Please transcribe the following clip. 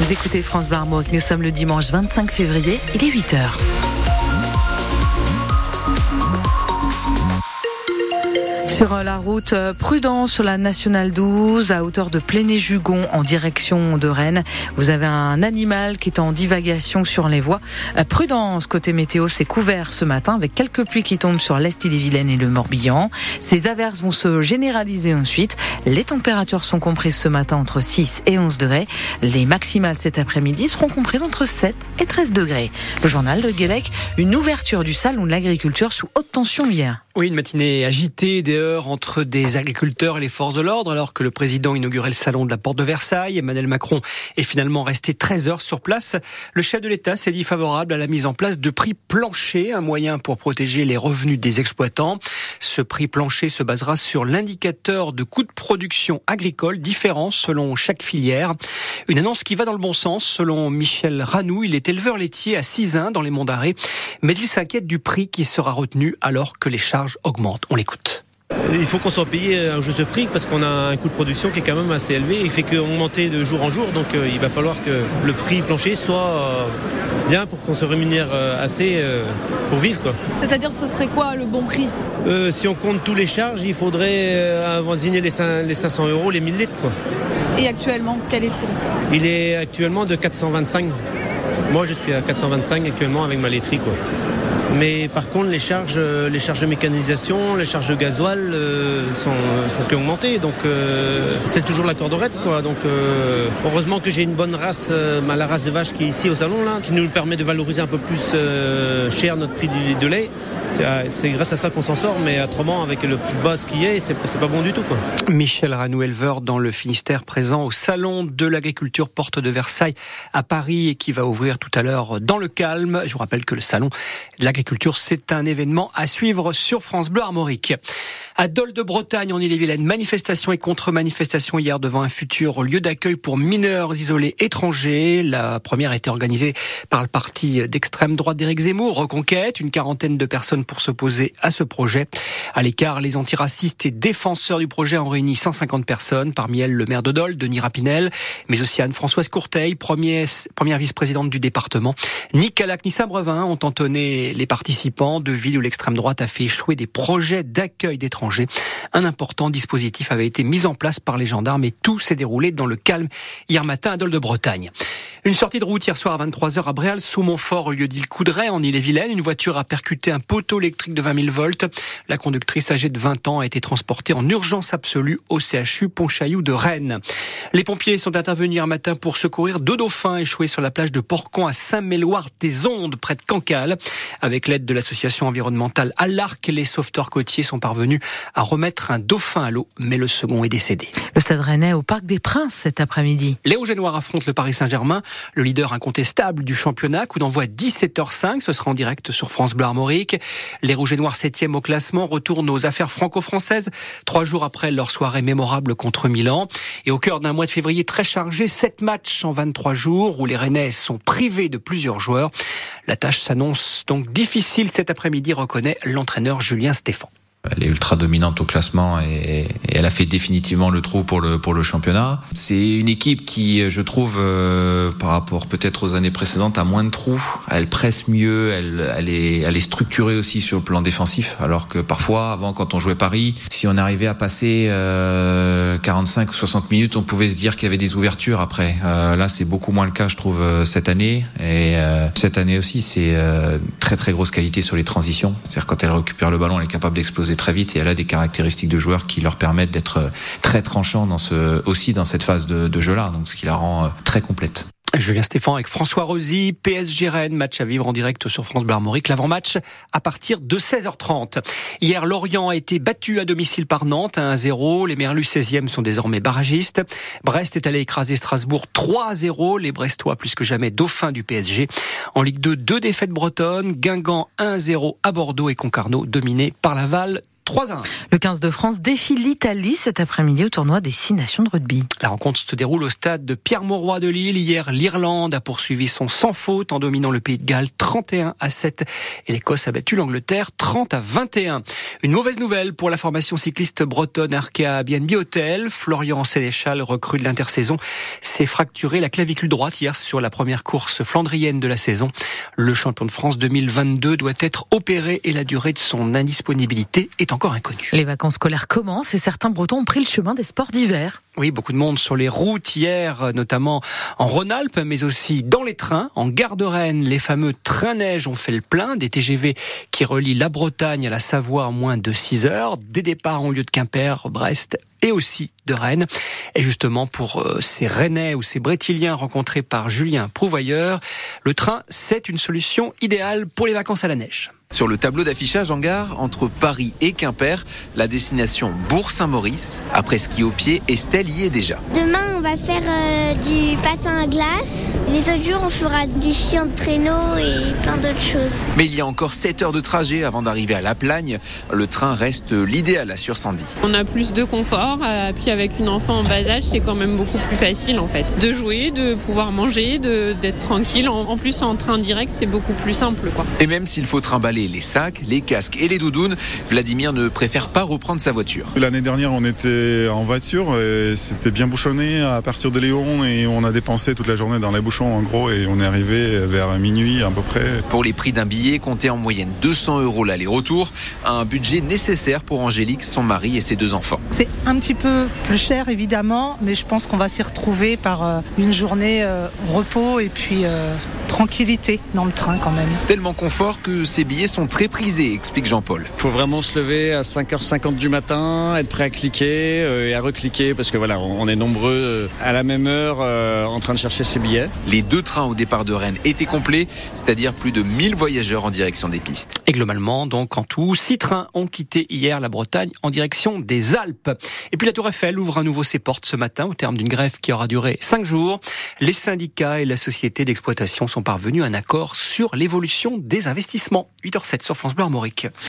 Vous écoutez France Bleu Nous sommes le dimanche 25 février, il est 8h. Sur la route, euh, prudence sur la nationale 12 à hauteur de Pléné-Jugon en direction de Rennes. Vous avez un animal qui est en divagation sur les voies. Euh, prudence côté météo, c'est couvert ce matin avec quelques pluies qui tombent sur l'Est ille-et-Vilaine et le Morbihan. Ces averses vont se généraliser ensuite. Les températures sont comprises ce matin entre 6 et 11 degrés. Les maximales cet après-midi seront comprises entre 7 et 13 degrés. Le journal de Guélec, une ouverture du salon de l'agriculture sous haute tension hier. Oui, une matinée agitée, des heures entre des agriculteurs et les forces de l'ordre, alors que le président inaugurait le salon de la porte de Versailles. Emmanuel Macron est finalement resté 13 heures sur place. Le chef de l'État s'est dit favorable à la mise en place de prix planchers, un moyen pour protéger les revenus des exploitants. Ce prix plancher se basera sur l'indicateur de coût de production agricole différent selon chaque filière. Une annonce qui va dans le bon sens, selon Michel Ranou. Il est éleveur laitier à Cisin dans les Monts d'Arrée, mais il s'inquiète du prix qui sera retenu alors que les charges augmente. On l'écoute. Il faut qu'on soit payé un juste prix parce qu'on a un coût de production qui est quand même assez élevé. Il fait qu'augmenter de jour en jour, donc euh, il va falloir que le prix plancher soit euh, bien pour qu'on se rémunère euh, assez pour vivre. C'est-à-dire ce serait quoi le bon prix? Si on compte tous les charges, il faudrait avoisiner les, 500 euros, les 1000 litres. Quoi. Et actuellement, quel est-il Il est actuellement de 425. Moi je suis à 425 actuellement avec ma laiterie. Quoi. Mais par contre, les charges, euh, les charges de mécanisation, les charges de gasoil euh, sont, font qu'augmenter. Donc euh, c'est toujours la corde quoi. Donc heureusement que j'ai une bonne race, la race de vache qui est ici au salon là, qui nous permet de valoriser un peu plus cher notre prix de lait. C'est grâce à ça qu'on s'en sort, mais autrement, avec le prix de base qui est, c'est pas bon du tout. Quoi. Michel Ranou, éleveur dans le Finistère, présent au Salon de l'agriculture Porte de Versailles à Paris et qui va ouvrir tout à l'heure dans le calme. Je vous rappelle que le Salon de l'agriculture, c'est un événement à suivre sur France Bleu Armorique. À Dole de Bretagne, en Ille-et-Vilaine, manifestation et contre-manifestation hier devant un futur lieu d'accueil pour mineurs isolés étrangers. La première a été organisée par le parti d'extrême droite d'Éric Zemmour, Reconquête, une quarantaine de personnes pour s'opposer à ce projet. À l'écart, les antiracistes et défenseurs du projet ont réuni 150 personnes, parmi elles le maire de Dole, Denis Rapinel, mais aussi Anne-Françoise Courteil, première, vice-présidente du département. Ni Calac ni Saint-Brevin ont entonné les participants de villes où l'extrême droite a fait échouer des projets d'accueil d'étrangers un important dispositif avait été mis en place par les gendarmes et tout s'est déroulé dans le calme hier matin à Dole de Bretagne. Une sortie de route hier soir à 23h à Bréal, sous Montfort, au lieu d'île Coudray, en Ille-et-Vilaine. Une voiture a percuté un poteau électrique de 20 000 volts. La conductrice âgée de 20 ans a été transportée en urgence absolue au CHU Pontchaillou de Rennes. Les pompiers sont intervenus hier matin pour secourir deux dauphins échoués sur la plage de Porcon à Saint-Méloire-des-Ondes, près de Cancale. Avec l'aide de l'association environnementale à l'Arc, les sauveteurs côtiers sont parvenus à remettre un dauphin à l'eau, mais le second est décédé. Le Stade Rennais au Parc des Princes cet après-midi. Les Rouges et Noirs affrontent le Paris Saint-Germain, le leader incontestable du championnat. Coup d'envoi 17h05, ce sera en direct sur France Bleu Armorique. Les Rouges et Noirs 7 au classement retournent aux affaires franco-françaises, trois jours après leur soirée mémorable contre Milan. Et au cœur d'un mois de février très chargé, 7 matchs en 23 jours où les Rennais sont privés de plusieurs joueurs. La tâche s'annonce donc difficile cet après-midi, reconnaît l'entraîneur Julien Stéphan. Elle est ultra dominante au classement et, elle a fait définitivement le trou pour le pour le championnat. C'est une équipe qui, je trouve, euh, par rapport peut-être aux années précédentes, a moins de trous. Elle presse mieux, elle, est elle est structurée aussi sur le plan défensif. Alors que parfois, avant, quand on jouait Paris, si on arrivait à passer euh, 45 ou 60 minutes, on pouvait se dire qu'il y avait des ouvertures après. Euh, là, c'est beaucoup moins le cas, je trouve, euh, cette année. Et euh, cette année aussi, c'est très très grosse qualité sur les transitions. C'est-à-dire quand elle récupère le ballon, elle est capable d'exploser très vite et elle a des caractéristiques de joueur qui leur permettent d'être euh, très tranchants dans ce, aussi dans cette phase de, de jeu-là, donc ce qui la rend euh, très complète. Julien Stéphane avec François Rosy, PSG Rennes, match à vivre en direct sur France Bleu Armorique. L'avant-match à partir de 16h30. Hier, Lorient a été battu à domicile par Nantes à 1-0. Les Merlus 16e sont désormais barragistes. Brest est allé écraser Strasbourg 3-0. Les Brestois plus que jamais dauphins du PSG. En Ligue 2, deux défaites bretonnes. Guingamp 1-0 à Bordeaux et Concarneau dominé par Laval 3 à 1. Le 15 de France défie l'Italie cet après-midi au tournoi des Six Nations de rugby. La rencontre se déroule au stade de Pierre-Mauroy de Lille. Hier, l'Irlande a poursuivi son sans faute en dominant le pays de Galles 31 à 7 et l'Écosse a battu l'Angleterre 30 à 21. Une mauvaise nouvelle pour la formation cycliste bretonne Arkea BNB Hotel. Florian Sénéchal, recrue de l'intersaison, s'est fracturé la clavicule droite hier sur la première course flandrienne de la saison. Le champion de France 2022 doit être opéré et la durée de son indisponibilité est encore. Les vacances scolaires commencent et certains Bretons ont pris le chemin des sports d'hiver. Oui, beaucoup de monde sur les routes hier, notamment en Rhône-Alpes, mais aussi dans les trains. En gare de Rennes, les fameux trains-neige ont fait le plein. Des TGV qui relient la Bretagne à la Savoie en moins de 6 heures. Des départs en lieu de Quimper, Brest et aussi de Rennes. Et justement, pour euh, ces Rennais ou ces Brétiliens rencontrés par Julien Prouvoyeur, le train, c'est une solution idéale pour les vacances à la neige. Sur le tableau d'affichage en gare, entre Paris et Quimper, la destination Bourg-Saint-Maurice. Après ski au pied, Estelle y est déjà. Demain, on va faire euh, du patin à glace. Les autres jours, on fera du chien de traîneau et plein d'autres choses. Mais il y a encore 7 heures de trajet avant d'arriver à La Plagne. Le train reste l'idéal, assure Sandy. On a plus de confort, euh, puis avec une enfant en bas âge, c'est quand même beaucoup plus facile en fait. De jouer, de pouvoir manger, d'être tranquille. En, en, plus, en train direct, c'est beaucoup plus simple. Quoi. Et même s'il faut trimballer les sacs, les casques et les doudounes, Vladimir ne préfère pas reprendre sa voiture. L'année dernière, on était en voiture et c'était bien bouchonné à partir de Léon et on a dépensé toute la journée dans les bouchons en gros et on est arrivé vers minuit à peu près. Pour les prix d'un billet, comptez en moyenne 200 euros l'aller-retour, un budget nécessaire pour Angélique, son mari et ses deux enfants. C'est un petit peu plus cher évidemment, mais je pense qu'on va s'y retrouver par une journée repos et puis euh, tranquillité dans le train quand même. Tellement confort que ces billets sont très prisés, explique Jean-Paul. Il faut vraiment se lever à 5h50 du matin, être prêt à cliquer euh, et à recliquer parce que voilà, on est nombreux euh, à la même heure euh, en train de chercher ses billets. Les deux trains au départ de Rennes étaient complets, c'est-à-dire plus de 1000 voyageurs en direction des pistes. Et globalement, donc en tout, six trains ont quitté hier la Bretagne en direction des Alpes. Et puis la Tour Eiffel ouvre à nouveau ses portes ce matin au terme d'une grève qui aura duré cinq jours. Les syndicats et la société d'exploitation sont parvenus à un accord sur l'évolution des investissements. 8h07 sur France Bleu Armorique.